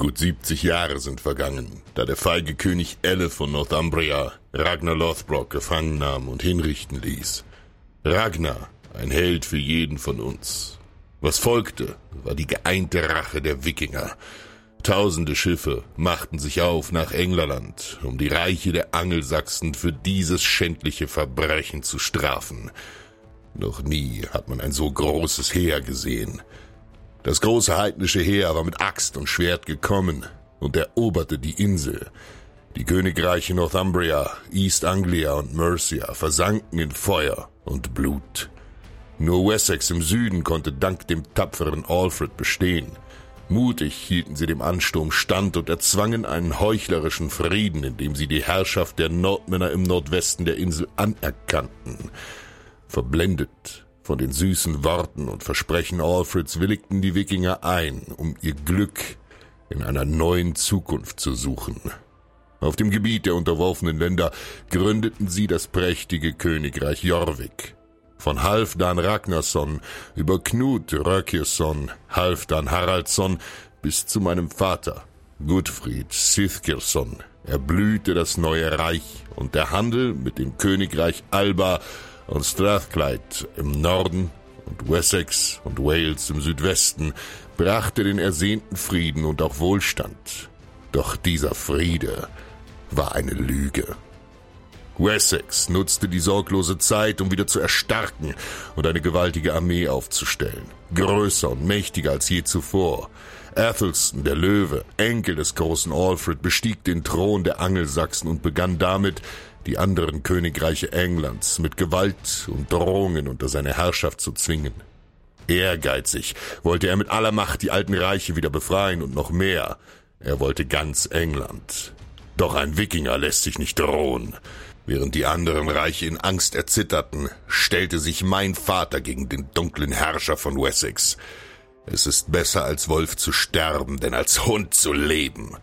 Gut 70 Jahre sind vergangen, da der feige König Elle von Northumbria Ragnar Lothbrok gefangen nahm und hinrichten ließ. Ragnar, ein Held für jeden von uns. Was folgte, war die geeinte Rache der Wikinger. Tausende Schiffe machten sich auf nach Englerland, um die Reiche der Angelsachsen für dieses schändliche Verbrechen zu strafen. Noch nie hat man ein so großes Heer gesehen. Das große heidnische Heer war mit Axt und Schwert gekommen und eroberte die Insel. Die Königreiche Northumbria, East Anglia und Mercia versanken in Feuer und Blut. Nur Wessex im Süden konnte dank dem tapferen Alfred bestehen. Mutig hielten sie dem Ansturm stand und erzwangen einen heuchlerischen Frieden, indem sie die Herrschaft der Nordmänner im Nordwesten der Insel anerkannten. Verblendet von den süßen Worten und Versprechen Alfreds willigten die Wikinger ein, um ihr Glück in einer neuen Zukunft zu suchen. Auf dem Gebiet der unterworfenen Länder gründeten sie das prächtige Königreich Jorvik. Von Halfdan Ragnarsson über Knut Rökjesson, Halfdan Haraldsson bis zu meinem Vater, Gudfried Sithgilsson, erblühte das neue Reich und der Handel mit dem Königreich Alba und Strathclyde im Norden und Wessex und Wales im Südwesten brachte den ersehnten Frieden und auch Wohlstand. Doch dieser Friede war eine Lüge. Wessex nutzte die sorglose Zeit, um wieder zu erstarken und eine gewaltige Armee aufzustellen. Größer und mächtiger als je zuvor. Athelstan, der Löwe, Enkel des großen Alfred, bestieg den Thron der Angelsachsen und begann damit, die anderen Königreiche Englands mit Gewalt und Drohungen unter seine Herrschaft zu zwingen. Ehrgeizig wollte er mit aller Macht die alten Reiche wieder befreien und noch mehr. Er wollte ganz England. Doch ein Wikinger lässt sich nicht drohen. Während die anderen Reiche in Angst erzitterten, stellte sich mein Vater gegen den dunklen Herrscher von Wessex. Es ist besser als Wolf zu sterben, denn als Hund zu leben.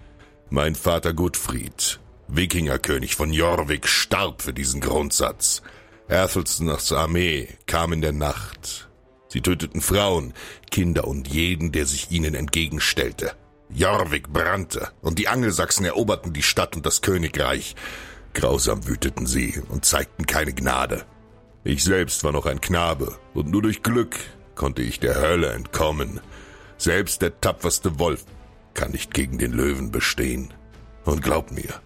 Mein Vater Gutfried, Wikingerkönig von Jorvik, starb für diesen Grundsatz. Athelstans Armee kam in der Nacht. Sie töteten Frauen, Kinder und jeden, der sich ihnen entgegenstellte. Jorvik brannte, und die Angelsachsen eroberten die Stadt und das Königreich. Grausam wüteten sie und zeigten keine Gnade. Ich selbst war noch ein Knabe, und nur durch Glück konnte ich der Hölle entkommen. Selbst der tapferste Wolf kann nicht gegen den Löwen bestehen. Und glaub mir,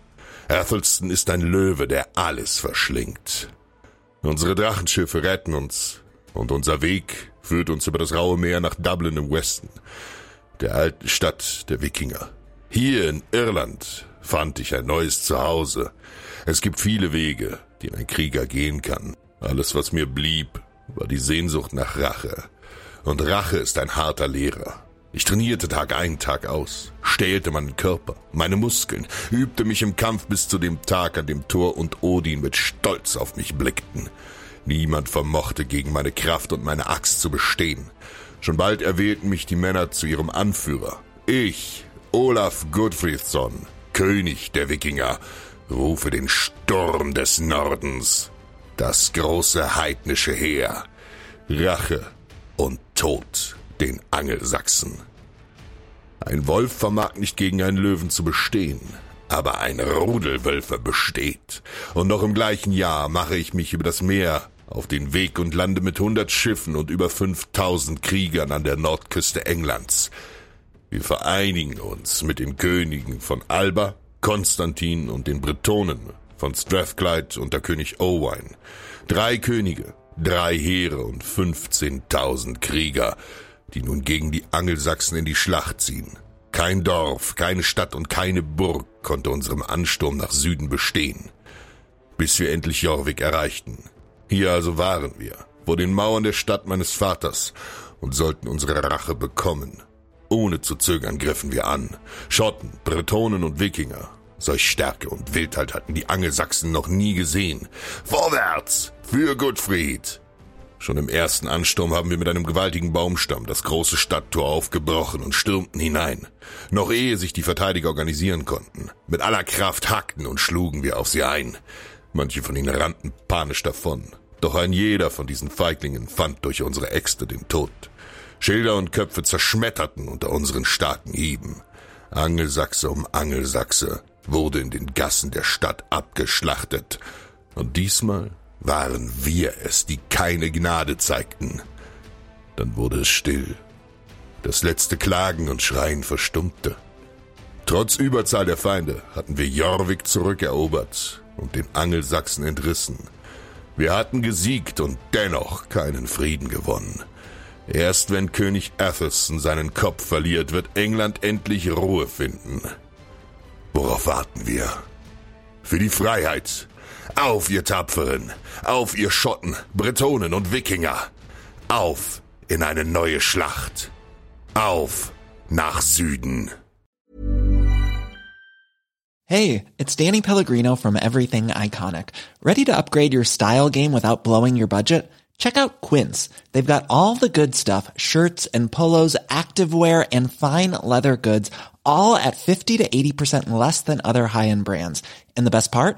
Athelstan ist ein Löwe, der alles verschlingt. Unsere Drachenschiffe retten uns, und unser Weg führt uns über das raue Meer nach Dublin im Westen, der alten Stadt der Wikinger. Hier in Irland fand ich ein neues Zuhause. Es gibt viele Wege, die ein Krieger gehen kann. Alles, was mir blieb, war die Sehnsucht nach Rache. Und Rache ist ein harter Lehrer. Ich trainierte Tag ein, Tag aus, stählte meinen Körper, meine Muskeln, übte mich im Kampf bis zu dem Tag, an dem Thor und Odin mit Stolz auf mich blickten. Niemand vermochte gegen meine Kraft und meine Axt zu bestehen. Schon bald erwählten mich die Männer zu ihrem Anführer. Ich, Olaf Godfridsson, König der Wikinger, rufe den Sturm des Nordens, das große heidnische Heer, Rache und Tod den Angelsachsen. Ein Wolf vermag nicht gegen einen Löwen zu bestehen, aber ein Rudelwölfe besteht. Und noch im gleichen Jahr mache ich mich über das Meer auf den Weg und lande mit hundert Schiffen und über fünftausend Kriegern an der Nordküste Englands. Wir vereinigen uns mit den Königen von Alba, Konstantin und den Bretonen von Strathclyde unter König Owain. Drei Könige, drei Heere und fünfzehntausend Krieger, die nun gegen die Angelsachsen in die Schlacht ziehen. Kein Dorf, keine Stadt und keine Burg konnte unserem Ansturm nach Süden bestehen, bis wir endlich Jorvik erreichten. Hier also waren wir, vor den Mauern der Stadt meines Vaters, und sollten unsere Rache bekommen. Ohne zu zögern griffen wir an. Schotten, Bretonen und Wikinger. Solch Stärke und Wildheit hatten die Angelsachsen noch nie gesehen. Vorwärts! Für Gottfried! Schon im ersten Ansturm haben wir mit einem gewaltigen Baumstamm das große Stadttor aufgebrochen und stürmten hinein. Noch ehe sich die Verteidiger organisieren konnten. Mit aller Kraft hackten und schlugen wir auf sie ein. Manche von ihnen rannten panisch davon. Doch ein jeder von diesen Feiglingen fand durch unsere Äxte den Tod. Schilder und Köpfe zerschmetterten unter unseren starken Hieben. Angelsachse um Angelsachse wurde in den Gassen der Stadt abgeschlachtet. Und diesmal waren wir es, die keine Gnade zeigten. Dann wurde es still. Das letzte Klagen und Schreien verstummte. Trotz Überzahl der Feinde hatten wir Jorvik zurückerobert und den Angelsachsen entrissen. Wir hatten gesiegt und dennoch keinen Frieden gewonnen. Erst wenn König Athelstan seinen Kopf verliert, wird England endlich Ruhe finden. Worauf warten wir? Für die Freiheit. Auf, ihr Tapferen. Auf, ihr Schotten, Bretonen und Wikinger. Auf in eine neue Schlacht. Auf nach Süden. Hey, it's Danny Pellegrino from Everything Iconic. Ready to upgrade your style game without blowing your budget? Check out Quince. They've got all the good stuff, shirts and polos, activewear and fine leather goods, all at 50 to 80% less than other high-end brands. And the best part?